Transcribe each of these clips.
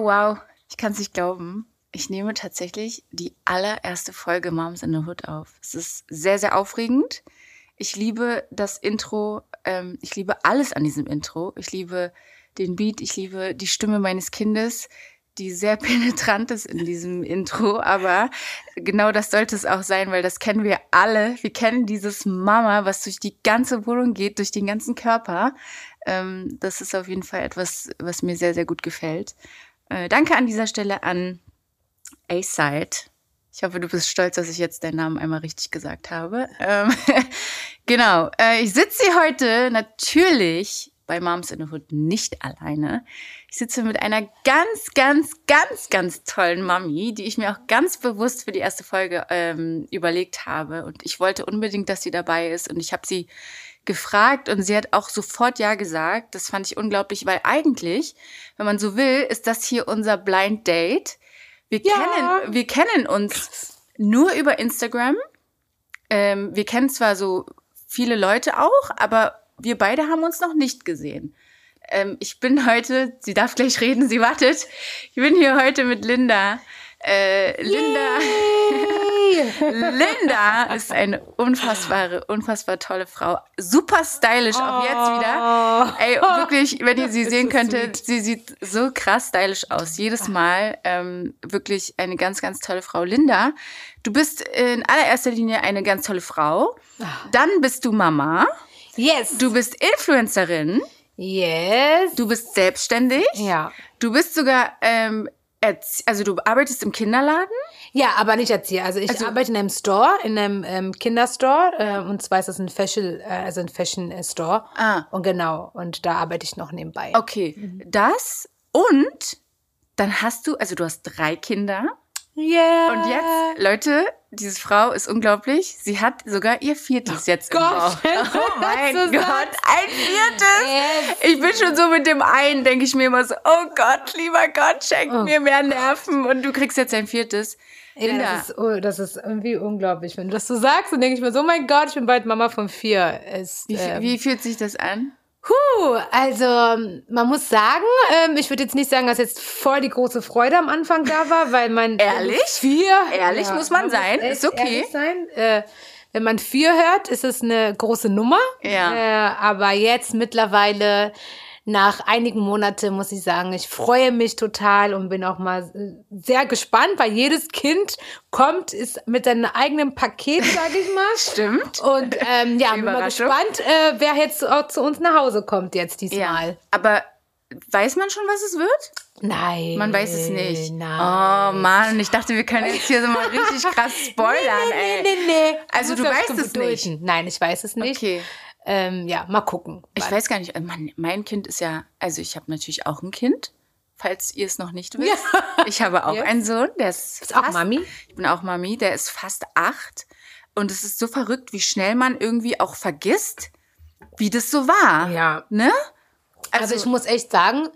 Oh wow, ich kann es nicht glauben. Ich nehme tatsächlich die allererste Folge Moms in the Hood auf. Es ist sehr, sehr aufregend. Ich liebe das Intro. Ähm, ich liebe alles an diesem Intro. Ich liebe den Beat. Ich liebe die Stimme meines Kindes, die sehr penetrant ist in diesem Intro. Aber genau das sollte es auch sein, weil das kennen wir alle. Wir kennen dieses Mama, was durch die ganze Wohnung geht, durch den ganzen Körper. Ähm, das ist auf jeden Fall etwas, was mir sehr, sehr gut gefällt. Äh, danke an dieser Stelle an A-Side. Ich hoffe, du bist stolz, dass ich jetzt deinen Namen einmal richtig gesagt habe. Ähm, genau. Äh, ich sitze hier heute natürlich bei Moms in the Hood nicht alleine. Ich sitze mit einer ganz, ganz, ganz, ganz tollen Mami, die ich mir auch ganz bewusst für die erste Folge ähm, überlegt habe. Und ich wollte unbedingt, dass sie dabei ist. Und ich habe sie gefragt und sie hat auch sofort Ja gesagt. Das fand ich unglaublich, weil eigentlich, wenn man so will, ist das hier unser Blind Date. Wir, ja. kennen, wir kennen uns nur über Instagram. Ähm, wir kennen zwar so viele Leute auch, aber wir beide haben uns noch nicht gesehen. Ähm, ich bin heute, sie darf gleich reden, sie wartet. Ich bin hier heute mit Linda. Äh, Linda. Linda ist eine unfassbare, unfassbar tolle Frau. Super stylisch, auch jetzt wieder. Oh. Ey, wirklich, wenn ihr sie sehen könntet, sweet. sie sieht so krass stylisch aus. Jedes Mal. Ähm, wirklich eine ganz, ganz tolle Frau. Linda, du bist in allererster Linie eine ganz tolle Frau. Ah. Dann bist du Mama. Yes. Du bist Influencerin. Yes. Du bist selbstständig. Ja. Du bist sogar ähm, also du arbeitest im Kinderladen? Ja, aber nicht Erzieher. Also ich also, arbeite in einem Store, in einem ähm, Kinderstore. Äh, und zwar ist das ein Fashion, äh, also ein Fashion äh, Store. Ah. Und genau, und da arbeite ich noch nebenbei. Okay, mhm. das und dann hast du, also du hast drei Kinder. Yeah. Und jetzt, Leute, diese Frau ist unglaublich. Sie hat sogar ihr viertes jetzt Gott, im Bauch. Oh mein Gott, ein viertes. Yes. Ich bin schon so mit dem einen, denke ich mir immer so, oh Gott, lieber Gott, schenk oh mir mehr Nerven. Und du kriegst jetzt ein viertes. Ja, das, ist, oh, das ist irgendwie unglaublich. Wenn du das so sagst, dann denke ich mir so, oh mein Gott, ich bin bald Mama von vier. Ist, wie, ähm, wie fühlt sich das an? Huh, also man muss sagen, ähm, ich würde jetzt nicht sagen, dass jetzt voll die große Freude am Anfang da war, weil man ehrlich vier ehrlich ja, muss man, man sein, ist okay. Sein. Äh, wenn man vier hört, ist es eine große Nummer. Ja. Äh, aber jetzt mittlerweile nach einigen Monaten muss ich sagen, ich freue mich total und bin auch mal äh, sehr gespannt, weil jedes Kind kommt, ist mit seinem eigenen Paket, sage ich mal. Stimmt. Und ähm, ja, bin mal gespannt, äh, wer jetzt auch zu uns nach Hause kommt jetzt diesmal. Ja, aber weiß man schon, was es wird? Nein. Man weiß es nicht. Nein. Oh Mann, ich dachte, wir können jetzt hier so mal richtig krass spoilern, nee, nee. Nee, nee, nee. Also du, du weißt es nicht. Nein, ich weiß es nicht. Okay. Ähm, ja, mal gucken. Ich weiß gar nicht, äh, mein, mein Kind ist ja, also ich habe natürlich auch ein Kind, falls ihr es noch nicht wisst. Ja. Ich habe auch yes. einen Sohn, der ist. Bist fast, auch Mami? Ich bin auch Mami, der ist fast acht. Und es ist so verrückt, wie schnell man irgendwie auch vergisst, wie das so war. Ja. Ne? Also, also ich muss echt sagen,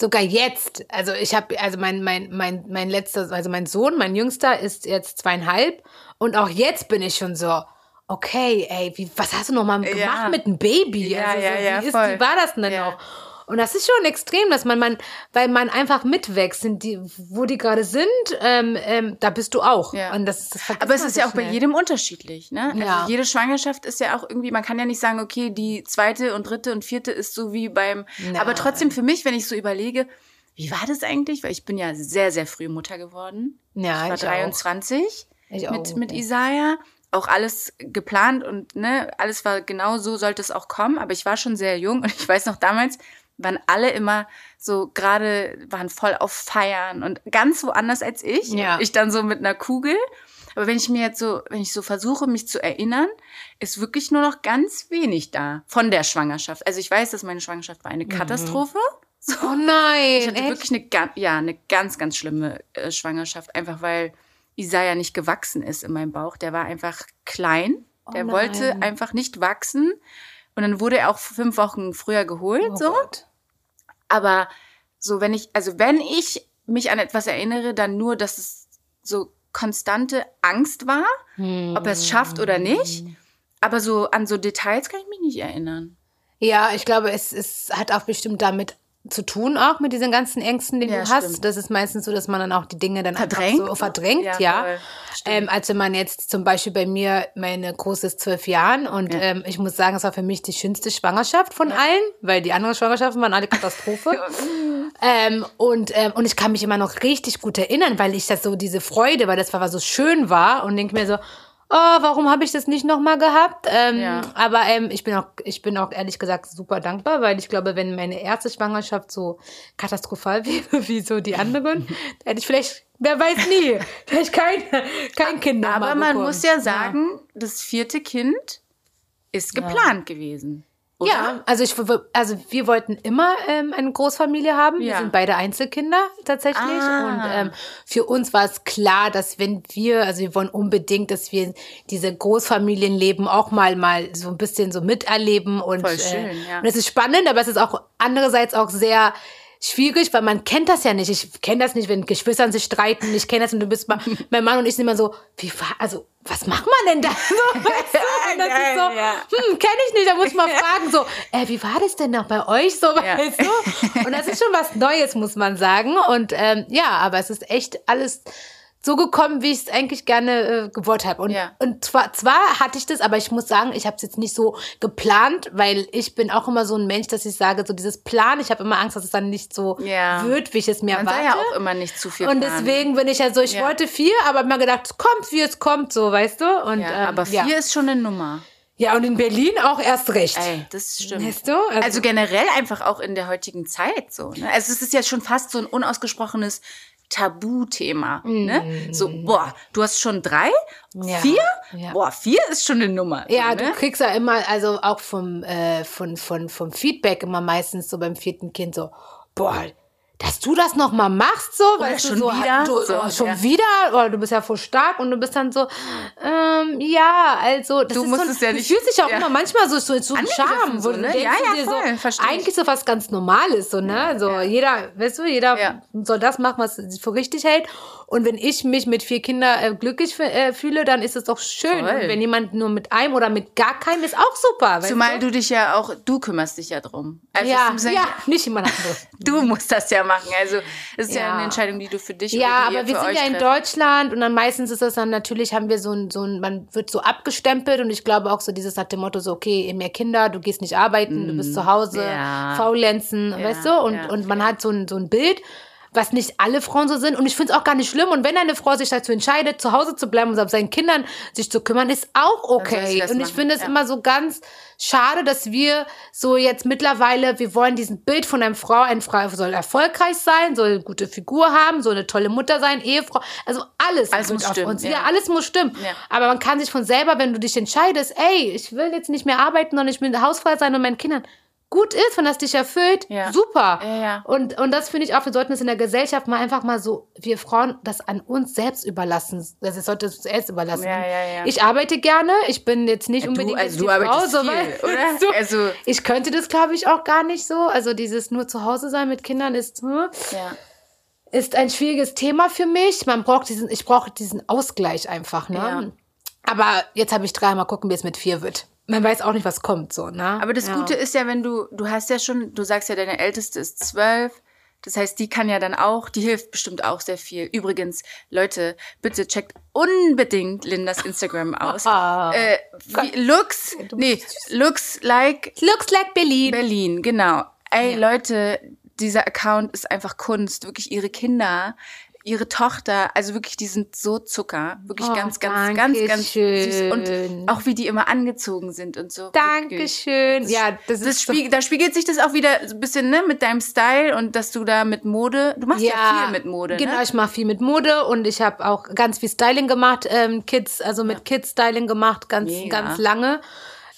sogar jetzt, also ich habe, also mein, mein, mein, mein letzter, also mein Sohn, mein Jüngster ist jetzt zweieinhalb und auch jetzt bin ich schon so, okay, ey, wie, was hast du noch mal gemacht ja. mit einem Baby? Ja, also, ja, so, ja, wie, ist, wie war das denn ja. noch? Und das ist schon extrem, dass man, man weil man einfach mitwächst, sind die, wo die gerade sind, ähm, ähm, da bist du auch. Ja. Und das, das Aber es ist ja auch schnell. bei jedem unterschiedlich, ne? Also ja. jede Schwangerschaft ist ja auch irgendwie, man kann ja nicht sagen, okay, die zweite und dritte und vierte ist so wie beim, Na. aber trotzdem für mich, wenn ich so überlege, wie war das eigentlich? Weil ich bin ja sehr, sehr früh Mutter geworden. Ja, ich war ich 23 ich mit, mit Isaiah auch alles geplant und ne, alles war genau so sollte es auch kommen, aber ich war schon sehr jung und ich weiß noch damals waren alle immer so gerade waren voll auf Feiern und ganz woanders als ich. Ja. Ich dann so mit einer Kugel. Aber wenn ich mir jetzt so, wenn ich so versuche, mich zu erinnern, ist wirklich nur noch ganz wenig da von der Schwangerschaft. Also ich weiß, dass meine Schwangerschaft war eine mhm. Katastrophe. So. Oh nein. Ich hatte echt? wirklich eine, ja, eine ganz, ganz schlimme äh, Schwangerschaft, einfach weil Isaiah nicht gewachsen ist in meinem Bauch. Der war einfach klein. Oh der wollte einfach nicht wachsen. Und dann wurde er auch fünf Wochen früher geholt, oh so. Gott. Aber so, wenn ich, also wenn ich mich an etwas erinnere, dann nur, dass es so konstante Angst war, hm. ob er es schafft oder nicht. Aber so an so Details kann ich mich nicht erinnern. Ja, ich glaube, es, es hat auch bestimmt damit zu tun auch mit diesen ganzen Ängsten, die Ja, du hast. stimmt. Das ist meistens so, dass man dann auch die Dinge dann Verdrängt? so verdrängt, Ja, ja. Ähm, als wenn man jetzt zum Beispiel bei mir, meine Große ist zwölf Jahren und Ja. ähm, ich muss sagen, es war für mich die schönste Schwangerschaft von allen, weil die anderen Schwangerschaften waren alle Katastrophe. ähm, und, ähm, und ich kann mich immer noch richtig gut erinnern, weil ich das so, diese Freude, weil das war so schön war und denke mir so, oh, warum habe ich das nicht nochmal gehabt? Ähm, Ja. Aber ähm, ich bin auch, ich bin auch ehrlich gesagt super dankbar, weil ich glaube, wenn meine erste Schwangerschaft so katastrophal wäre wie so die anderen, hätte ich vielleicht, wer weiß nie, vielleicht kein, kein Kind Aber man bekommen. muss ja sagen, das vierte Kind ist geplant gewesen. Oder? Ja, also ich, also wir wollten immer ähm, eine Großfamilie haben. Wir Ja. sind beide Einzelkinder tatsächlich. Ah. Und ähm, für uns war es klar, dass wenn wir, also wir wollen unbedingt, dass wir diese Großfamilienleben auch mal mal so ein bisschen so miterleben und Voll schön, äh, ja. und es ist spannend, aber es ist auch andererseits auch sehr schwierig, weil man kennt das ja nicht. Ich kenne das nicht, wenn Geschwistern sich streiten. Ich kenne das und du bist mal, mein Mann und ich sind immer so, wie war, also was macht man denn da? So, weißt du? Und das ist so, Ja. hm, kenne ich nicht, da muss ich mal fragen, so, äh, wie war das denn noch bei euch, so, Ja. weißt du? Und das ist schon was Neues, muss man sagen. Und ähm, ja, aber es ist echt alles so gekommen, wie ich es eigentlich gerne äh, gewollt habe. Und, Ja. und zwar, zwar hatte ich das, aber ich muss sagen, ich habe es jetzt nicht so geplant, weil ich bin auch immer so ein Mensch, dass ich sage, so dieses Plan, ich habe immer Angst, dass es dann nicht so Ja. wird, wie ich es mir Man erwarte. ja auch immer nicht zu viel und planen. deswegen bin ich ja so, ich Ja. wollte vier, aber mir gedacht, es kommt, wie es kommt, so, weißt du? Und, Ja, ähm, aber vier ist schon eine Nummer. Ja, und in Berlin auch erst recht. Ey, das stimmt. Weißt du? Also, generell einfach auch in der heutigen Zeit so. Ne? Also es ist ja schon fast so ein unausgesprochenes Tabuthema. Ne? So, boah, du hast schon drei? Mm. Ja, Vier? ja. Boah, vier ist schon eine Nummer. Ja, so, du ne? kriegst ja immer, also auch vom, äh, von, von, vom Feedback immer meistens so beim vierten Kind so, boah, dass du das noch mal machst, so, weißt schon du, so, wieder? Du, So, oh, schon ja. wieder, oder du bist ja voll stark und du bist dann so, ähm, ja, also, das Du ist musst so, es ja nicht- fühlst dich auch ja. immer manchmal so, so, so ein Charme, so, ne? Ja, ja, voll, so, ich. eigentlich so was ganz Normales, so, ne, so, jeder, weißt du, jeder Ja. soll das machen, was sich für richtig hält und wenn ich mich mit vier Kindern äh, glücklich äh, fühle, dann ist es doch schön wenn jemand nur mit einem oder mit gar keinem ist auch super, Zumal du? du dich ja auch, du kümmerst dich ja drum. Also ja, ja, nicht jemand anderes. Du musst das ja machen. Also es ist ja. Ja. eine Entscheidung, die du für dich Ja, aber wir sind ja in. Deutschland und dann meistens ist das dann natürlich, haben wir so ein, so ein, man wird so abgestempelt und ich glaube auch so dieses nach dem Motto so, okay, ihr mehr Kinder, du gehst nicht arbeiten, du bist zu Hause, Mm, Ja. faulenzen, weißt du? Und, ja, und man hat so ein, so ein Bild, was nicht alle Frauen so sind und ich finde es auch gar nicht schlimm und wenn eine Frau sich dazu entscheidet, zu Hause zu bleiben und auf seinen Kindern sich zu kümmern, ist auch okay. das Und ich finde es ja. immer so ganz schade, dass wir so jetzt mittlerweile, wir wollen diesen Bild von einer Frau, eine Frau soll erfolgreich sein, soll eine gute Figur haben, soll eine tolle Mutter sein, Ehefrau, also alles, Alles muss auf stimmen, uns. Ja. ja. alles muss stimmen. Ja. Aber man kann sich von selber, wenn du dich entscheidest, ey, ich will jetzt nicht mehr arbeiten, sondern ich will hausfrei sein und meinen Kindern gut ist, wenn das dich erfüllt, Ja. super. Ja, ja. Und, und das finde ich auch, wir sollten es in der Gesellschaft mal einfach mal so, wir Frauen, das an uns selbst überlassen. Das ist- sollte uns selbst überlassen. Ich arbeite gerne, ich bin jetzt nicht unbedingt du, also du Frau, arbeitest so, viel, oder? du? Also Ich könnte das, glaube ich, auch gar nicht so. Also dieses nur zu Hause sein mit Kindern ist, hm, ist ein schwieriges Thema für mich. Man braucht diesen, ich brauche diesen Ausgleich einfach, ne? Aber jetzt habe ich drei, mal gucken, wie es mit vier wird. Man weiß auch nicht, was kommt, so, ne? Aber das ja. Gute ist ja, wenn du, du hast ja schon, du sagst ja, deine Älteste ist zwölf. Das heißt, die kann ja dann auch, die hilft bestimmt auch sehr viel. Übrigens, Leute, bitte checkt unbedingt Lindas Instagram aus. Ah. äh, wie, looks, nee, looks like Looks like Berlin. Berlin, genau. Ey, Leute, dieser Account ist einfach Kunst. Wirklich ihre Kinder, ihre Tochter, also wirklich, die sind so Zucker. Wirklich Oh, ganz, ganz, ganz, ganz süß. Und auch wie die immer angezogen sind und so. Dankeschön. Ja, das, Das ist so- spiegelt, da spiegelt sich das auch wieder so ein bisschen ne, mit deinem Style und dass du da mit Mode, du machst ja, viel mit Mode. Genau, ne? ich mache viel mit Mode und ich habe auch ganz viel Styling gemacht, ähm, Kids, also mit Kids Styling gemacht, ganz, Mega. ganz lange.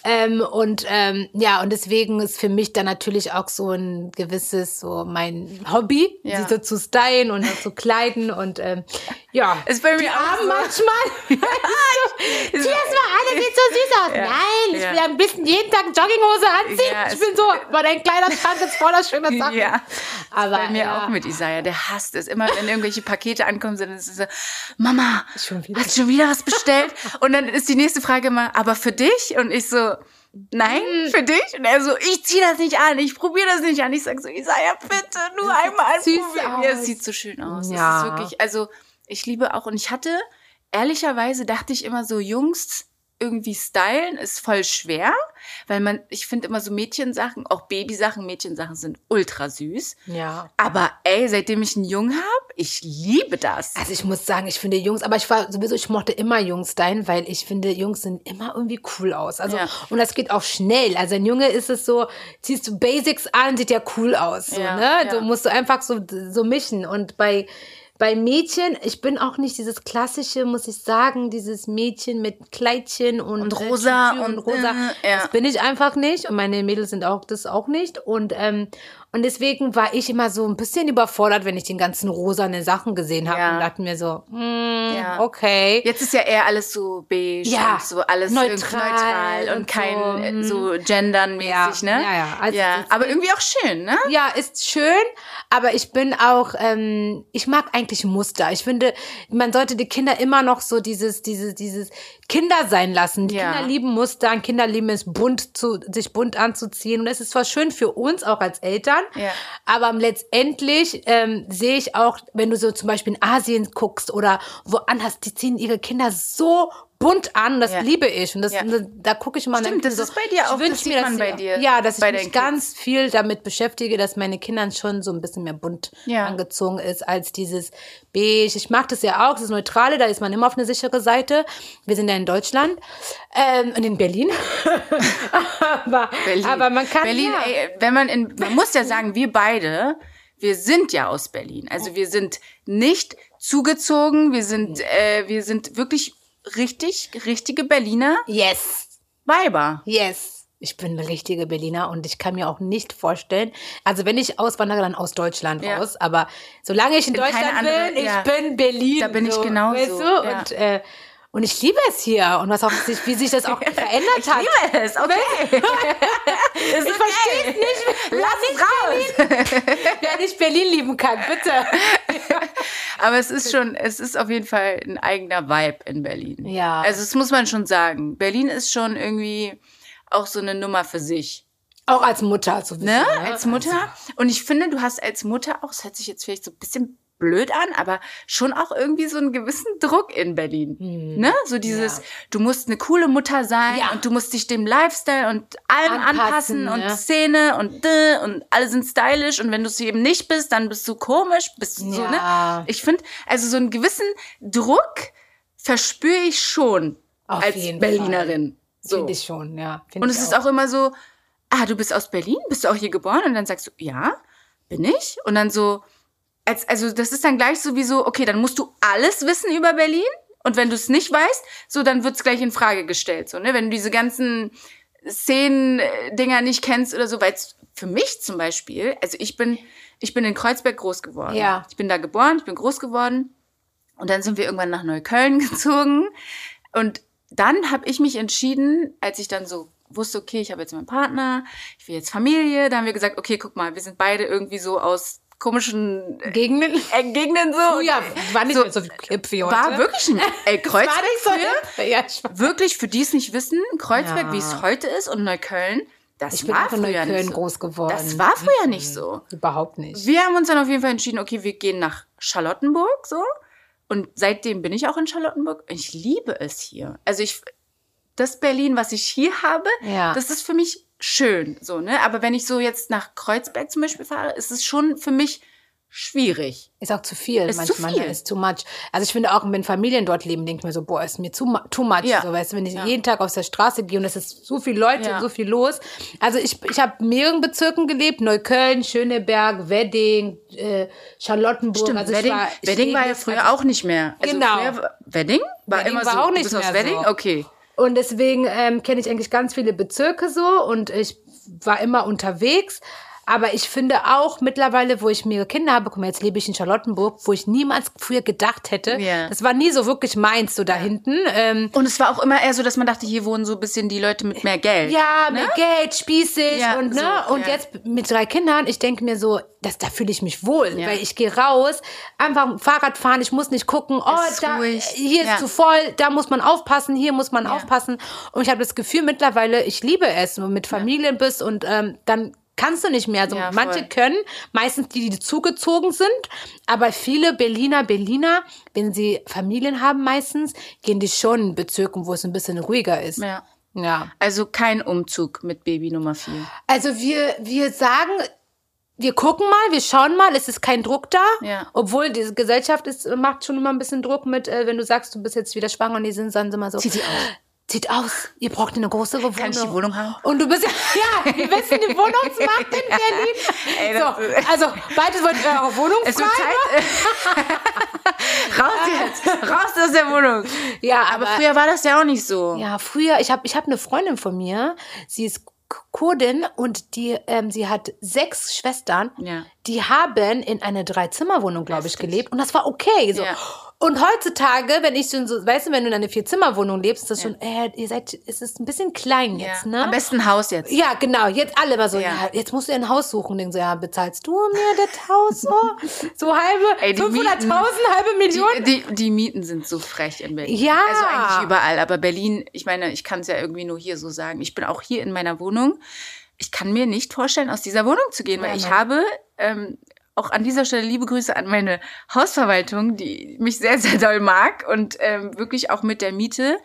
Ähm, und ähm, ja, und deswegen ist für mich dann natürlich auch so ein gewisses, so mein Hobby, Ja. sie so zu stylen und zu kleiden und ähm, ja. Ist bei mir die Armen so. manchmal. Es war alles sieht so süß aus. Ja. Nein, ich Ja. will am besten jeden Tag Jogginghose anziehen. Ja, ich bin so, weil dein kleiner Schrank ist voller schöner Sachen. Ja, aber bei mir auch mit Isaiah. Der hasst es. Immer wenn irgendwelche Pakete ankommen, sind es so, Mama, Schon wieder? hast du schon wieder was bestellt? Und dann ist die nächste Frage immer, aber für dich? Und ich so, Nein, Mhm. für dich? Und er so, ich zieh das nicht an, ich probiere das nicht an. Ich sag so, Isaiah, bitte, nur einmal süß probieren. Ja, es sieht so schön aus. Es Ja. ist wirklich, also ich liebe auch, und ich hatte, ehrlicherweise dachte ich immer so, Jungs irgendwie stylen ist voll schwer, weil man, ich finde immer so Mädchensachen, auch Babysachen, Mädchensachen sind ultra süß. Ja. Aber ey, seitdem ich einen Jungen habe, ich liebe das. Also ich muss sagen, ich finde Jungs, aber ich war sowieso, ich mochte immer Jungs stylen, weil ich finde, Jungs sehen immer irgendwie cool aus. Also, Ja. und das geht auch schnell. Also ein Junge ist es so, ziehst du Basics an, sieht ja cool aus. So, Ja, ne? ja. Du musst du einfach so, so mischen. Und bei, bei Mädchen, ich bin auch nicht dieses klassische, muss ich sagen, dieses Mädchen mit Kleidchen und, Und äh, rosa Tütü und, rosa. äh, ja. Das bin ich einfach nicht. Und meine Mädels sind auch das auch nicht. Und, ähm, und deswegen war ich immer so ein bisschen überfordert, wenn ich den ganzen rosane Sachen gesehen habe Ja. und dachte mir so, mm, Ja. okay. Jetzt ist ja eher alles so beige Ja, so alles neutral neutral, und, und kein so, äh, mm. so gendernmäßig, ne? ja, ja. Also ja. Aber irgendwie auch schön, ne? Ja, ist schön, aber ich bin auch, ähm, ich mag eigentlich Muster. Ich finde, man sollte die Kinder immer noch so dieses, dieses, dieses Kinder sein lassen. Die. Kinder lieben Muster, Kinder lieben es bunt zu, sich bunt anzuziehen und es ist zwar schön für uns auch als Eltern, Ja. aber letztendlich ähm, sehe ich auch, wenn du so zum Beispiel in Asien guckst oder woanders, die ziehen ihre Kinder so bunt an, das Ja. liebe ich und das, Ja. da gucke ich mal. Stimmt, das ist bei dir auch, das sieht mir man bei dir, Ja, dass ich mich deinen ganz viel damit beschäftige, dass meine Kinder schon so ein bisschen mehr bunt Ja. angezogen ist als dieses beige. Ich mag das ja auch, das Neutrale, da ist man immer auf eine sichere Seite. Wir sind ja in Deutschland ähm, und in Berlin. aber, Berlin. aber man kann Berlin, ja. ey, wenn man in, man muss ja sagen, wir beide, wir sind ja aus Berlin. Also wir sind nicht zugezogen, wir sind, äh, wir sind wirklich richtig, richtige Berliner Yes. Weiber. Yes. Ich bin eine richtige Berliner und ich kann mir auch nicht vorstellen, also wenn ich auswandere, dann aus Deutschland Ja. raus, aber solange ich in In Deutschland andere- bin, ich ja. bin Berlin. Da bin ich so, genauso, Weißt du? ja. Und, äh, und ich liebe es hier und was auch sich, wie sich das auch verändert Ich hat. liebe es, okay. ist Ich verstehe es nicht, Lass es raus. wer nicht Berlin lieben kann, bitte. Aber es ist schon, es ist auf jeden Fall ein eigener Vibe in Berlin. Ja. Also das muss man schon sagen. Berlin ist schon irgendwie auch so eine Nummer für sich. Auch als Mutter wissen. Ne? Ne? Als Mutter. Und ich finde, du hast als Mutter auch, es hört sich jetzt vielleicht so ein bisschen blöd an, aber schon auch irgendwie so einen gewissen Druck in Berlin. Ne? So dieses, Hm. Ja. du musst eine coole Mutter sein Ja. und du musst dich dem Lifestyle und allem Anpassen, anpassen, und ne? Szene und dä, und alle sind stylisch und wenn du es eben nicht bist, dann bist du komisch, bist du so, Ja. ne? Ich finde, also so einen gewissen Druck verspüre ich schon Auf als Berlinerin. So. Finde ich schon, ja. Find Und es ist auch immer so, ah, du bist aus Berlin? Bist du auch hier geboren? Und dann sagst du, ja, bin ich. Und dann so, als, also das ist dann gleich so wie so, okay, dann musst du alles wissen über Berlin. Und wenn du es nicht weißt, so, dann wird's gleich in Frage gestellt. So, ne? Wenn du diese ganzen Szenen-Dinger nicht kennst oder so, weil für mich zum Beispiel, also ich bin, ich bin in Kreuzberg groß geworden. Ja. Ich bin da geboren, ich bin groß geworden. Und dann sind wir irgendwann nach Neukölln gezogen. Und dann habe ich mich entschieden, als ich dann so wusste, okay, ich habe jetzt meinen Partner, ich will jetzt Familie, da haben wir gesagt, okay, guck mal, wir sind beide irgendwie so aus komischen äh, Gegenden. Gegenden so. Oh ja, war nicht so, so hip wie heute. War wirklich ein ey, Kreuzberg war so. Ja, wirklich für die es nicht wissen, Kreuzberg, Ja. wie es heute ist und Neukölln, das Ich bin war auch in früher Neukölln nicht so. groß geworden. Das war früher nicht so. Überhaupt nicht. Wir haben uns dann auf jeden Fall entschieden, okay, wir gehen nach Charlottenburg, so. Und seitdem bin ich auch in Charlottenburg. Ich liebe es hier. Also ich, das Berlin, was ich hier habe, Ja. das ist für mich schön, so, ne? Aber wenn ich so jetzt nach Kreuzberg zum Beispiel fahre, ist es schon für mich schwierig. Ist auch zu viel Ist zu manchmal. viel. ne? Ist too much. Also ich finde auch, wenn Familien dort leben, denke ich mir so, boah, ist mir too, mu- too much. Ja. So, weißt du, wenn ich Ja. jeden Tag auf der Straße gehe und es ist so viel Leute Ja. und so viel los. Also ich, ich habe in mehreren Bezirken gelebt. Neukölln, Schöneberg, Wedding, äh, Charlottenburg. Stimmt, also Wedding, war, Wedding war ja früher auch nicht mehr. Also Genau. Früher, Wedding? War Wedding immer war so. auch du nicht bist aus mehr Wedding? so. Okay. Und deswegen ähm, kenne ich eigentlich ganz viele Bezirke so und ich war immer unterwegs. Aber ich finde auch mittlerweile, wo ich mehrere Kinder habe, guck mal, jetzt lebe ich in Charlottenburg, wo ich niemals früher gedacht hätte. Ja. Das war nie so wirklich meins, so da hinten. Ähm, Und es war auch immer eher so, dass man dachte, hier wohnen so ein bisschen die Leute mit mehr Geld. ja, mit Geld, spießig Ja, und ne. so, und ja. jetzt mit drei Kindern, ich denke mir so, das, da fühle ich mich wohl, Ja. weil ich gehe raus, einfach Fahrrad fahren, ich muss nicht gucken, oh, ist da, ruhig. hier ist Ja. zu voll, da muss man aufpassen, hier muss man aufpassen. Und ich habe das Gefühl mittlerweile, ich liebe es, wenn du mit Familien bist und ähm, dann kannst du nicht mehr. Also Ja, manche können, meistens die, die zugezogen sind, aber viele Berliner, Berliner, wenn sie Familien haben meistens, gehen die schon in Bezirken, wo es ein bisschen ruhiger ist. Ja. ja. Also kein Umzug mit Baby Nummer vier. Also wir, wir sagen, wir gucken mal, wir schauen mal, es ist kein Druck da. Ja. Obwohl diese Gesellschaft ist, macht schon immer ein bisschen Druck mit, äh, wenn du sagst, du bist jetzt wieder schwanger und die sind dann immer so. Zieht sie aus. Zieht aus, ihr braucht eine größere Wohnung. Kann ich die Wohnung haben? Und du bist ja, ja, wir wissen den Wohnungsmarkt in Berlin. Ey, so, also beide wollt eure Wohnung Es frei. Zeit. raus jetzt. Raus aus der Wohnung. Ja, Aber früher war das ja auch nicht so. Ja, früher, ich habe ich hab eine Freundin von mir, sie ist Kurdin und die, ähm, sie hat sechs Schwestern. Ja. Die haben in einer Dreizimmerwohnung, glaube ich, gelebt und das war okay. So. Ja. Und heutzutage, wenn ich so, so, weißt du, wenn du in einer Vierzimmerwohnung lebst, ist das schon, äh, ihr seid, es ist ein bisschen klein jetzt, ne? Am besten ein Haus jetzt. Ja, genau. Jetzt alle mal so, ja. Ja. jetzt musst du ein Haus suchen. Denken so, ja, bezahlst du mir das Haus so? So halbe, Ey, die 500.000, Mieten- halbe Million? Die, die, die Mieten sind so frech in Berlin. Ja. Also eigentlich überall. Aber Berlin, ich meine, ich kann es ja irgendwie nur hier so sagen. Ich bin auch hier in meiner Wohnung. Ich kann mir nicht vorstellen, aus dieser Wohnung zu gehen, weil Ja, ich habe ähm, auch an dieser Stelle liebe Grüße an meine Hausverwaltung, die mich sehr, sehr doll mag und ähm, wirklich auch mit der Miete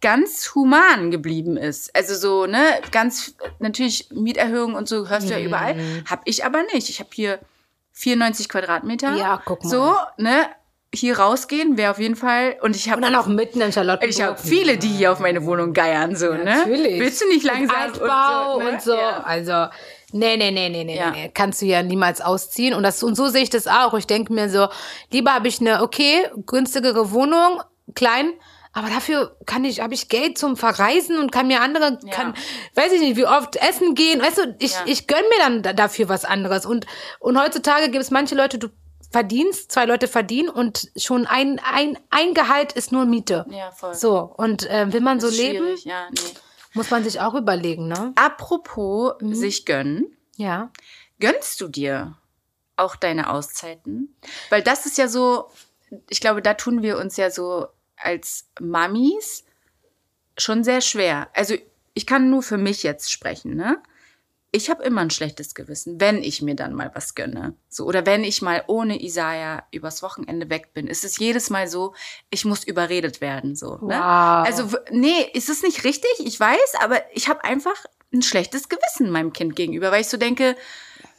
ganz human geblieben ist. Also so, ne, ganz natürlich Mieterhöhungen und so hörst du ja Mhm. überall. Hab ich aber nicht. Ich habe hier 94 Quadratmeter. Ja, guck mal. So, ne, hier rausgehen wäre auf jeden Fall. Und ich Und habe dann auch mitten in Charlottenburg. ich habe viele, die hier auf meine Wohnung geiern, so, ne? Natürlich. Willst du nicht Und langsam Altbau und so. ne? Ja. Also, nee, nee, nee, nee, nee, Ja. nee. Kannst du ja niemals ausziehen. Und, das, und so sehe ich das auch. Ich denke mir so, lieber habe ich eine, okay, günstigere Wohnung, klein, aber dafür kann ich, habe ich Geld zum Verreisen und kann mir andere, Ja. kann, weiß ich nicht, wie oft essen gehen. Weißt du, ich, Ja. ich gönn mir dann da- dafür was anderes. Und, und heutzutage gibt es manche Leute, du verdienst, zwei Leute verdienen und schon ein, ein, ein Gehalt ist nur Miete. Ja, voll. So, und äh, will man so leben, Ja, nee. Muss man sich auch überlegen, ne? Apropos Mhm. sich gönnen. Ja. Gönnst du dir auch deine Auszeiten? Weil das ist ja so, ich glaube, da tun wir uns ja so als Mamis schon sehr schwer. Also ich kann nur für mich jetzt sprechen, ne? Ich habe immer ein schlechtes Gewissen, wenn ich mir dann mal was gönne. So, oder wenn ich mal ohne Isaiah übers Wochenende weg bin, ist es jedes Mal so, ich muss überredet werden. So, ne? Wow. Also, w- nee, ist es nicht richtig? Ich weiß, aber ich habe einfach ein schlechtes Gewissen meinem Kind gegenüber, weil ich so denke,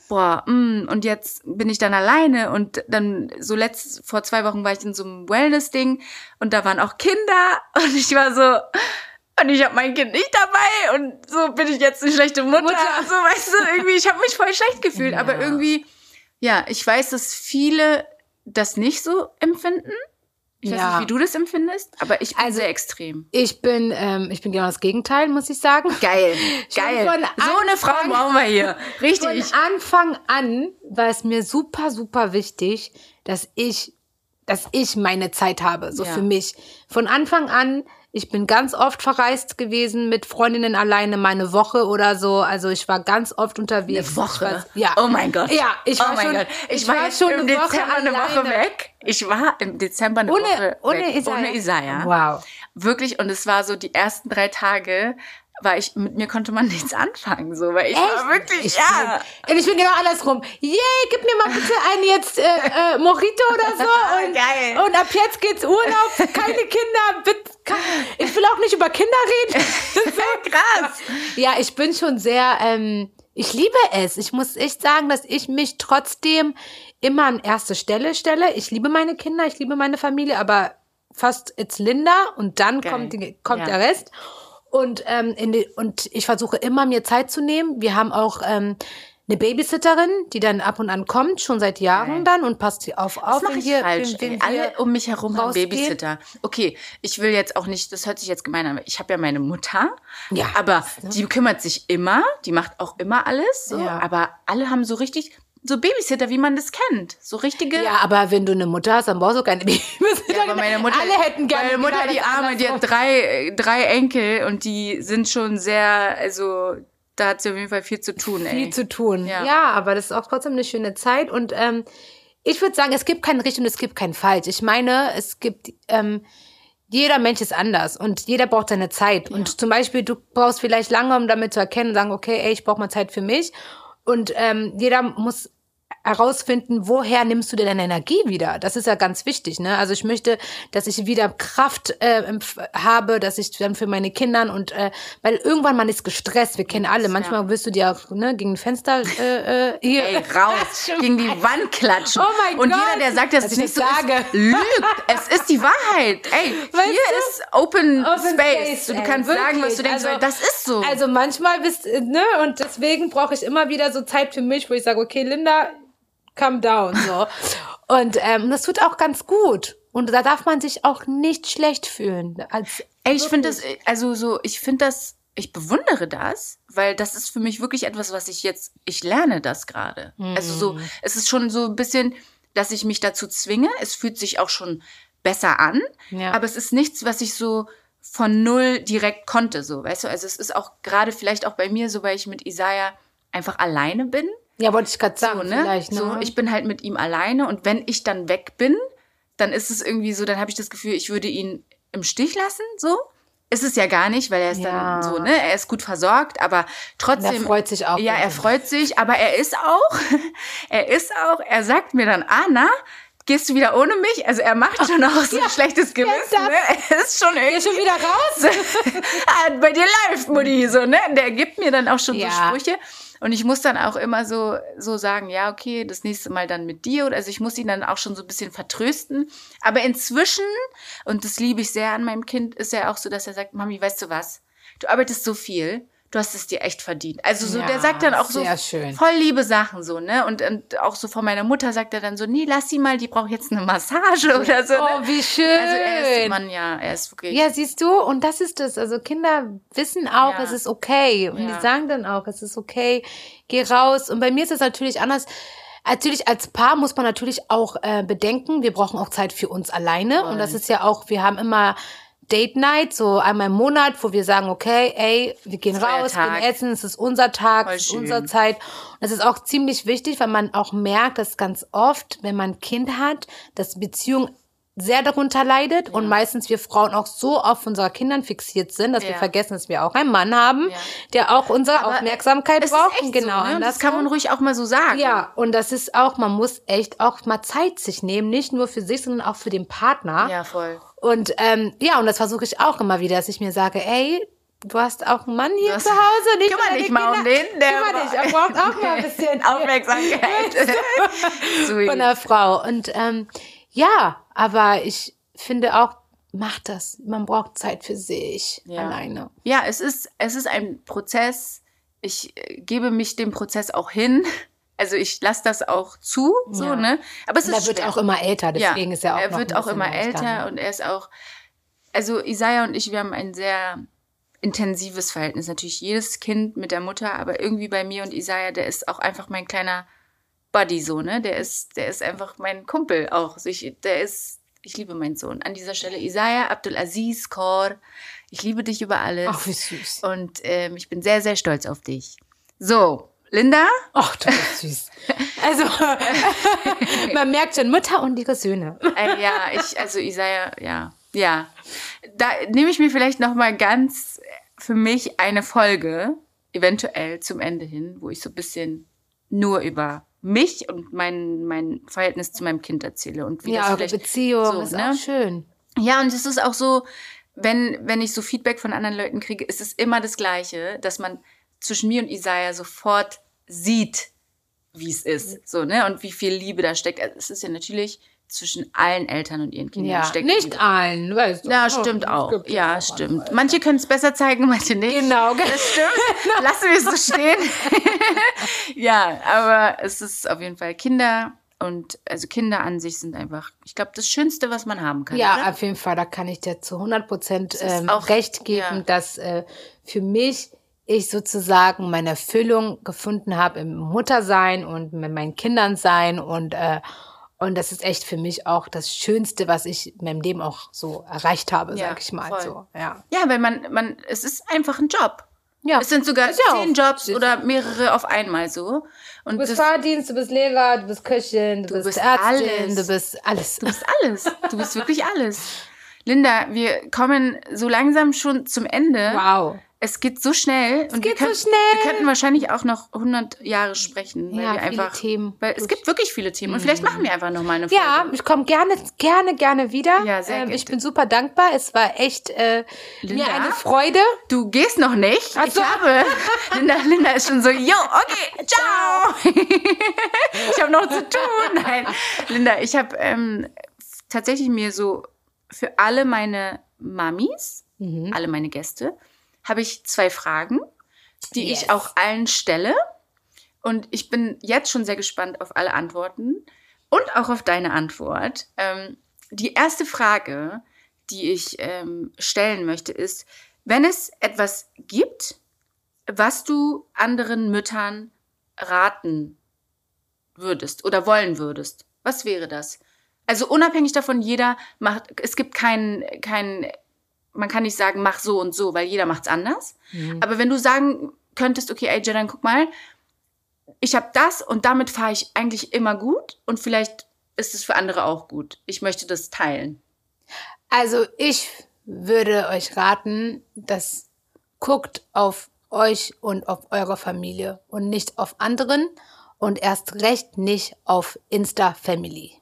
boah, mm, und jetzt bin ich dann alleine und dann so letzt, vor zwei Wochen war ich in so einem Wellness-Ding und da waren auch Kinder und ich war so, und ich habe mein Kind nicht dabei und so bin ich jetzt eine schlechte Mutter. So, weißt du, irgendwie, ich habe mich voll schlecht gefühlt, aber irgendwie, ja, ich weiß, dass viele das nicht so empfinden. Ich weiß Ja. nicht, wie du das empfindest, aber ich bin Also- sehr extrem. Ich bin, ähm, ich bin genau das Gegenteil, muss ich sagen. Geil, Schon geil. so eine Frau brauchen wir hier. Richtig. Von Anfang an war es mir super, super wichtig, dass ich, dass ich meine Zeit habe, so Ja. für mich. Von Anfang an, ich bin ganz oft verreist gewesen mit Freundinnen alleine, meine Woche oder so. Also ich war ganz oft unterwegs. Eine Woche? War, ja. Oh mein Gott. Ja, ich war oh mein schon, Gott. Ich, ich war, war schon im eine Woche Dezember eine Woche weg. Ich war im Dezember eine Ohne, Woche ohne weg. Isaiah. Ohne Isaiah. Wow. Wirklich. Und es war so die ersten drei Tage, war ich, mit mir konnte man nichts anfangen, so, weil ich war wirklich, ich ja. Bin, ich bin genau andersrum. Yay, gib mir mal bitte einen jetzt äh, äh, Mojito oder so. Und, Geil. und ab jetzt geht's Urlaub, keine Kinder. Bitte, ich will auch nicht über Kinder reden. Das ist so krass. Ja, ich bin schon sehr, ähm, ich liebe es. Ich muss echt sagen, dass ich mich trotzdem immer an erste Stelle stelle. Ich liebe meine Kinder, ich liebe meine Familie, aber fast it's Linda und dann Geil. kommt, die, kommt Ja. der Rest. Und, ähm, in die, und ich versuche immer mir Zeit zu nehmen. Wir haben auch, ähm, eine Babysitterin, die dann ab und an kommt, schon seit Jahren Nein. dann und passt auf Das auf, mache wenn ich wir, falsch. wenn, wenn Alle um mich herum haben rausgehen. Babysitter. Okay, ich will jetzt auch nicht, das hört sich jetzt gemein an, ich habe ja meine Mutter. Ja, Aber die kümmert sich immer, die macht auch immer alles. So, Ja. Aber alle haben so richtig, so Babysitter, wie man das kennt. So richtige. Ja, aber wenn du eine Mutter hast, dann brauchst du keine Babysitter. Ja, aber meine Mutter, Alle hätten gerne meine Mutter, genau die das Arme, die hat drei, drei Enkel und die sind schon sehr, also da hat sie auf jeden Fall viel zu tun, ey. viel zu tun. Ja. Ja. aber das ist auch trotzdem eine schöne Zeit. Und ähm, ich würde sagen, es gibt kein richtig und es gibt kein falsch. Ich meine, es gibt, ähm, jeder Mensch ist anders und jeder braucht seine Zeit. Und zum Beispiel, du brauchst vielleicht lange, um damit zu erkennen sagen, okay, ey, ich brauche mal Zeit für mich. Und ähm, jeder muss herausfinden, woher nimmst du denn deine Energie wieder? Das ist ja ganz wichtig, ne? Also ich möchte, dass ich wieder Kraft äh, habe, dass ich dann für meine Kindern und äh, weil irgendwann man ist gestresst, wir kennen alle. Manchmal wirst du dir auch, ne, gegen ein Fenster äh, äh, hier Ey, raus, gegen die Wand klatschen. Oh mein Und Gott, jeder, der sagt, dass dass ich nicht so das ist, sage. lügt. Es ist die Wahrheit. Ey, Weißt hier du? ist Open, Open Space. Space, du ey, kannst sagen, was du wirklich. denkst, Also- das ist so. Also manchmal bist ne und deswegen brauche ich immer wieder so Zeit für mich, wo ich sage, okay, Linda, calm down so. und ähm, das tut auch ganz gut und da darf man sich auch nicht schlecht fühlen. Als Ey, ich finde das, also so, ich finde das, ich bewundere das, weil das ist für mich wirklich etwas, was ich jetzt, ich lerne das gerade. Also so, Mhm. es ist schon so ein bisschen, dass ich mich dazu zwinge. Es fühlt sich auch schon besser an, Ja. aber es ist nichts, was ich so von null direkt konnte, so, weißt du? Also es ist auch gerade vielleicht auch bei mir so, weil ich mit Isaiah einfach alleine bin. Ja, wollte ich gerade sagen, So, ne? ne? So, ich bin halt mit ihm alleine und wenn ich dann weg bin, dann ist es irgendwie so, dann habe ich das Gefühl, ich würde ihn im Stich lassen, so. Ist es ja gar nicht, weil er ist Ja. dann so, ne? Er ist gut versorgt, aber trotzdem. er freut sich auch. Ja, er freut sich, aber er ist auch, er ist auch, er sagt mir dann, Anna, gehst du wieder ohne mich? Also er macht schon auch so ein schlechtes Gewissen, das- ne? Er ist schon irgendwie. Geh schon wieder raus? ah, bei dir läuft, Mutti, so, ne? Der gibt mir dann auch schon Ja. so Sprüche. Und ich muss dann auch immer so, so sagen, ja, okay, das nächste Mal dann mit dir. Also ich muss ihn dann auch schon so ein bisschen vertrösten. Aber inzwischen, und das liebe ich sehr an meinem Kind, ist ja auch so, dass er sagt, Mami, weißt du was? Du arbeitest so viel, du hast es dir echt verdient. Also so, Ja, der sagt dann auch so schön. voll liebe Sachen so, ne? Und, und auch so von meiner Mutter sagt er dann so, nee, lass sie mal, die braucht jetzt eine Massage oder so. Oh, ne? wie schön. Also er ist, Mann, ja, er ist wirklich. Ja, siehst du, und das ist es. Also Kinder wissen auch, Ja. es ist okay. Und Ja. die sagen dann auch, es ist okay, geh raus. Und bei mir ist es natürlich anders. Natürlich als Paar muss man natürlich auch äh, bedenken, wir brauchen auch Zeit für uns alleine. Und das ist ja auch, wir haben immer Date Night, so einmal im Monat, wo wir sagen, okay, ey, wir gehen raus, Tag. gehen essen, es ist unser Tag, Voll es ist schön. unsere Zeit. Und das ist auch ziemlich wichtig, weil man auch merkt, dass ganz oft, wenn man ein Kind hat, dass Beziehung sehr darunter leidet und meistens wir Frauen auch so auf unsere Kindern fixiert sind, dass wir Ja. vergessen, dass wir auch einen Mann haben, Ja. der auch unsere Aber Aufmerksamkeit braucht. genau, so, ne? Das kann man ruhig auch mal so sagen. Ja, und das ist auch, man muss echt auch mal Zeit sich nehmen, nicht nur für sich, sondern auch für den Partner. Ja, voll. Und ähm, ja, und das versuche ich auch immer wieder, dass ich mir sage, ey, du hast auch einen Mann hier Das- zu Hause, nicht Kümmer dich mal um den, der Kümmer dich, er braucht auch mal ein bisschen Aufmerksamkeit. Von der Frau. Und ähm, ja, aber ich finde auch, macht das. Man braucht Zeit für sich Ja. alleine. Ja, es ist, es ist ein Prozess. Ich äh, gebe mich dem Prozess auch hin. Also ich lasse das auch zu, so, Ja. ne? Aber es Und ist er wird auch immer älter, deswegen ist er auch er noch wird auch immer älter ne? und er ist auch, also Isaiah und ich, wir haben ein sehr intensives Verhältnis. Natürlich jedes Kind mit der Mutter, aber irgendwie bei mir und Isaiah, der ist auch einfach mein kleiner Buddy so, ne? Der ist, der ist einfach mein Kumpel auch. Also ich, der ist, ich liebe meinen Sohn. An dieser Stelle Isaiah Abdulaziz Kor, ich liebe dich über alles. Ach, wie süß. Und ähm, ich bin sehr, sehr stolz auf dich. So, Linda, Ach, du bist süß. Also, man merkt schon, Mutter und ihre Söhne. Äh, ja, ich, also Isaiah, ja, ja. Da nehme ich mir vielleicht noch mal ganz für mich eine Folge, eventuell zum Ende hin, wo ich so ein bisschen nur über mich und mein, mein Verhältnis zu meinem Kind erzähle und wie Ja, das vielleicht Beziehung so, ist ne? auch schön. Ja, und es ist auch so, wenn, wenn ich so Feedback von anderen Leuten kriege, ist es immer das Gleiche, dass man zwischen mir und Isaiah sofort sieht, wie es ist, so, ne, und wie viel Liebe da steckt. Also es ist ja natürlich zwischen allen Eltern und ihren Kindern Ja, steckt. nicht allen, weißt du. Ja, stimmt auch. gibt Ja, auch stimmt. Manche können es besser zeigen, manche nicht. Genau, genau. Das stimmt. Lassen wir es so stehen. ja, aber es ist auf jeden Fall Kinder und also Kinder an sich sind einfach, ich glaube, das Schönste, was man haben kann. Ja, oder? auf jeden Fall, da kann ich dir zu 100 Prozent ähm, auch- recht geben, ja. dass äh, für mich ich sozusagen meine Erfüllung gefunden habe im Muttersein und mit meinen Kindern sein und äh, und das ist echt für mich auch das Schönste, was ich in meinem Leben auch so erreicht habe, Ja, sag ich mal voll. so. Ja. Ja, weil man, man, es ist einfach ein Job. Ja. Es sind sogar zehn. Jobs oder mehrere auf einmal so. Und Du bist Fahrdienst, du bist Lehrer, du bist Köchin, du, Du bist, bist Ärztin, alles. du bist alles. du bist alles. Du bist wirklich alles. Linda, wir kommen so langsam schon zum Ende. Wow. Es geht so schnell. und wir geht so können- schnell. Wir könnten wahrscheinlich auch noch 100 Jahre sprechen. Weil Ja, wir viele einfach, Themen. Weil es gibt wirklich viele Themen. Und vielleicht machen wir einfach noch mal eine Folge. Ja, ich komme gerne, gerne, gerne wieder. Ja, sehr ähm, gerne. Ich bin super dankbar. Es war echt äh, Linda? mir eine Freude. Du gehst noch nicht. Ach Ich so. habe. Linda, Linda ist schon so, yo, okay, ciao. ich habe noch zu tun. Nein, Linda, ich habe ähm, tatsächlich mir so für alle meine Mamis, Mhm. alle meine Gäste, habe ich zwei Fragen, die Yes. ich auch allen stelle. Und ich bin jetzt schon sehr gespannt auf alle Antworten und auch auf deine Antwort. Ähm, die erste Frage, die ich ähm, stellen möchte, ist, wenn es etwas gibt, was du anderen Müttern raten würdest oder wollen würdest, was wäre das? Also unabhängig davon, jeder macht, es gibt keinen, keinen, man kann nicht sagen, mach so und so, weil jeder macht's anders. Aber wenn du sagen könntest, okay, AJ, dann guck mal, ich habe das und damit fahre ich eigentlich immer gut und vielleicht ist es für andere auch gut. Ich möchte das teilen. Also ich würde euch raten, dass guckt auf euch und auf eure Familie und nicht auf anderen und erst recht nicht auf Insta Family.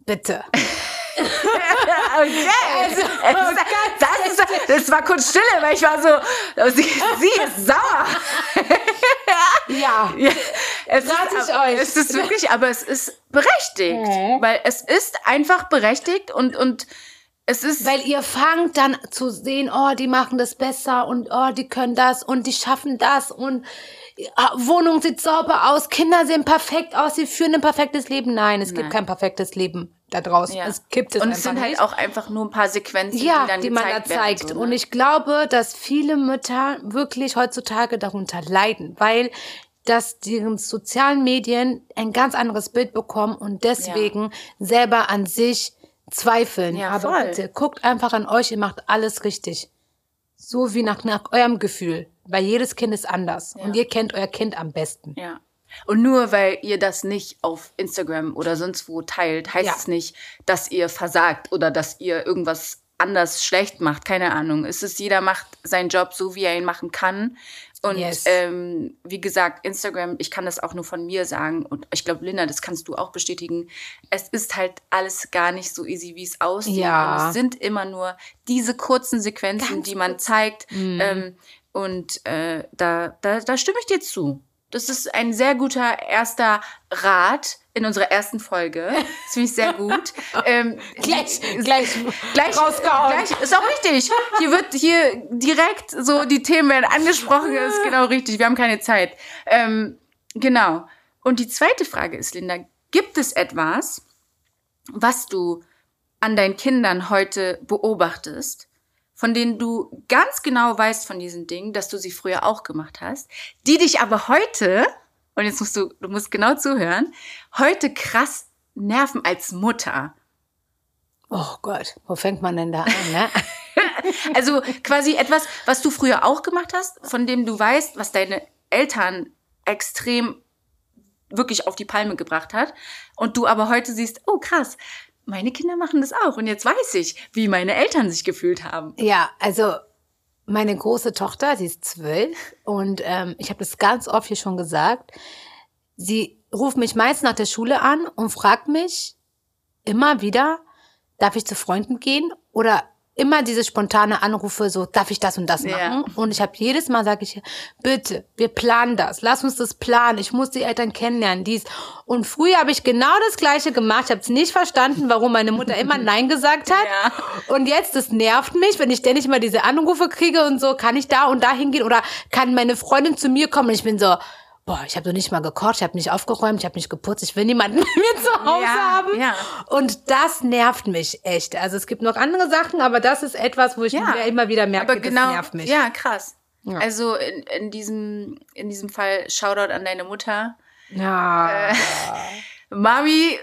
Bitte. Okay. Also, das, ist, das war kurz Stille, weil ich war so, sie, sie ist sauer. Ja. Ja, es ist, ich euch. Es ist wirklich, aber es ist berechtigt. Weil es ist einfach berechtigt und, und es ist. Weil ihr fangt dann zu sehen, oh, die machen das besser und oh, die können das und die schaffen das und Wohnung sieht sauber aus, Kinder sehen perfekt aus, sie führen ein perfektes Leben. Nein, es gibt Nein. kein perfektes Leben da draußen. ja. Es gibt es und es sind nicht. halt auch einfach nur ein paar Sequenzen, ja, die dann die man da zeigt. so, ne? Und ich glaube, dass viele Mütter wirklich heutzutage darunter leiden, weil dass die sozialen Medien ein ganz anderes Bild bekommen und deswegen selber an sich zweifeln. Ja, Aber voll. bitte guckt einfach an euch, ihr macht alles richtig. So wie nach, nach eurem Gefühl. Weil jedes Kind ist anders. Und ihr kennt euer Kind am besten. Ja. Und nur weil ihr das nicht auf Instagram oder sonst wo teilt, heißt Ja. es nicht, dass ihr versagt oder dass ihr irgendwas anders schlecht macht. Keine Ahnung. Es ist, jeder macht seinen Job so, wie er ihn machen kann. Und Yes. ähm, wie gesagt, Instagram, ich kann das auch nur von mir sagen. Und ich glaube, Linda, das kannst du auch bestätigen. Es ist halt alles gar nicht so easy, wie es aussieht. Ja. Und es sind immer nur diese kurzen Sequenzen, Ganz die man zeigt. Ähm, und äh, da, da, da stimme ich dir zu. Das ist ein sehr guter erster Rat in unserer ersten Folge. Das finde ich sehr gut. ähm, Gleich, gleich, gleich rausgehauen. Gleich, ist auch richtig. Hier wird hier direkt so die Themen werden angesprochen. Das ist genau richtig. Wir haben keine Zeit. Ähm, genau. Und die zweite Frage ist, Linda, gibt es etwas, was du an deinen Kindern heute beobachtest, von denen du ganz genau weißt von diesen Dingen, dass du sie früher auch gemacht hast, die dich aber heute, und jetzt musst du, du musst genau zuhören, heute krass nerven als Mutter. Oh Gott, wo fängt man denn da an, ne? Also quasi etwas, was du früher auch gemacht hast, von dem du weißt, was deine Eltern extrem wirklich auf die Palme gebracht hat. Und du aber heute siehst, oh krass, meine Kinder machen das auch. Und jetzt weiß ich, wie meine Eltern sich gefühlt haben. Ja, also meine große Tochter, sie ist zwölf und ähm, ich habe das ganz oft hier schon gesagt. Sie ruft mich meist nach der Schule an und fragt mich immer wieder, darf ich zu Freunden gehen oder immer diese spontane Anrufe, so darf ich das und das machen? Ja. Und ich habe jedes Mal sage ich, bitte, wir planen das, lass uns das planen. Ich muss die Eltern kennenlernen, dies. Und früher habe ich genau das Gleiche gemacht. Ich habe es nicht verstanden, warum meine Mutter immer Nein gesagt hat. Ja. Und jetzt, das nervt mich, wenn ich ständig mal diese Anrufe kriege und so, kann ich da und da hingehen oder kann meine Freundin zu mir kommen und ich bin so, boah, ich habe doch nicht mal gekocht, ich habe nicht aufgeräumt, ich habe nicht geputzt, ich will niemanden bei mir zu Hause Ja, haben. ja. Und das nervt mich echt. Also es gibt noch andere Sachen, aber das ist etwas, wo ich Ja. immer wieder merke, Aber genau, das nervt mich. ja, krass. Ja. Also in, in, diesem, in diesem Fall Shoutout an deine Mutter. Ja. Äh, Mami,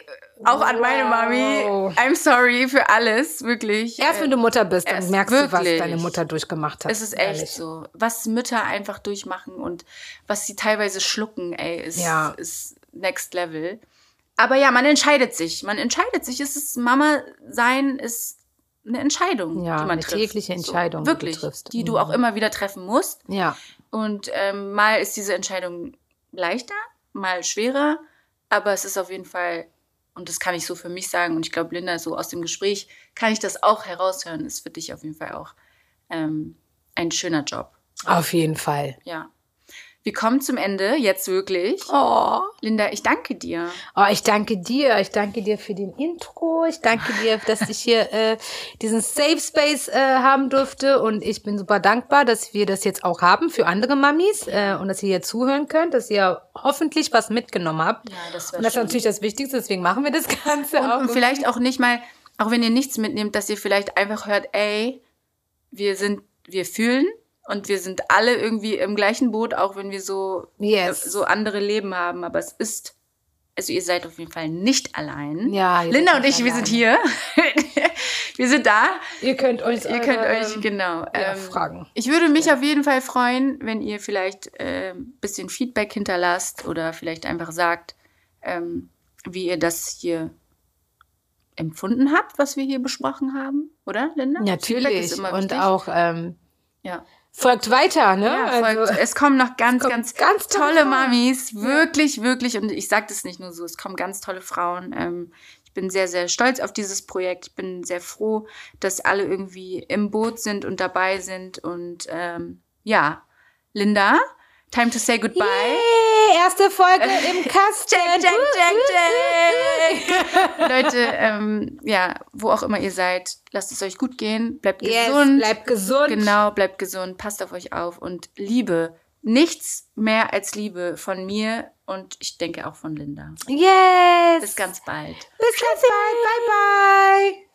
auch an meine Wow. Mami. I'm sorry für alles, wirklich. Erst wenn du Mutter bist, dann erst merkst du, was wirklich. deine Mutter durchgemacht hat. Es ist echt Ehrlich. so. Was Mütter einfach durchmachen und was sie teilweise schlucken, ey, ist, Ja. ist next level. Aber ja, man entscheidet sich. Man entscheidet sich. Es ist Mama sein ist eine Entscheidung, Ja, die man eine trifft. tägliche Entscheidung, die du wirklich, triffst. die du Mhm. auch immer wieder treffen musst. Ja. Und ähm, mal ist diese Entscheidung leichter, mal schwerer, aber es ist auf jeden Fall, und das kann ich so für mich sagen, und ich glaube, Linda, so aus dem Gespräch kann ich das auch heraushören, ist für dich auf jeden Fall auch ähm, ein schöner Job. Auf jeden Fall. Ja. Wir kommen zum Ende, jetzt wirklich. Oh. Linda, ich danke dir. Oh, ich danke dir. Ich danke dir für den Intro. Ich danke dir, dass ich hier äh, diesen Safe Space äh, haben durfte. Und ich bin super dankbar, dass wir das jetzt auch haben für andere Mamis äh, und dass ihr hier zuhören könnt, dass ihr hoffentlich was mitgenommen habt. Ja, das und das ist natürlich das Wichtigste, deswegen machen wir das Ganze auch. Und vielleicht auch nicht mal, auch wenn ihr nichts mitnehmt, dass ihr vielleicht einfach hört, ey, wir sind, wir fühlen und wir sind alle irgendwie im gleichen Boot, auch wenn wir so, Yes. äh, so andere Leben haben. Aber es ist, also ihr seid auf jeden Fall nicht allein. Ja, Linda und ich, nicht wir sind hier. wir sind da. Ihr könnt euch, Ihr könnt eure, euch, genau. ja, ähm, fragen. Ich würde mich auf jeden Fall freuen, wenn ihr vielleicht äh, ein bisschen Feedback hinterlasst oder vielleicht einfach sagt, ähm, wie ihr das hier empfunden habt, was wir hier besprochen haben, oder, Linda? Natürlich. Und wichtig. auch ähm, ja. Folgt weiter, ne? Ja, folgt, also, es kommen noch ganz, ganz, ganz tolle. Mamis. Wirklich, wirklich. Und ich sage das nicht nur so, es kommen ganz tolle Frauen. Ähm, ich bin sehr, sehr stolz auf dieses Projekt. Ich bin sehr froh, dass alle irgendwie im Boot sind und dabei sind. Und ähm, ja, Linda, time to say goodbye. Yay, erste Folge im Kasten. Check, check, check, check. Leute, ähm, ja, wo auch immer ihr seid, lasst es euch gut gehen. Bleibt Yes, gesund. bleibt gesund. Genau, bleibt gesund, passt auf euch auf und Liebe. Nichts mehr als Liebe von mir und ich denke auch von Linda. Yes. Bis ganz bald. Bis ganz bald. Bye, bye.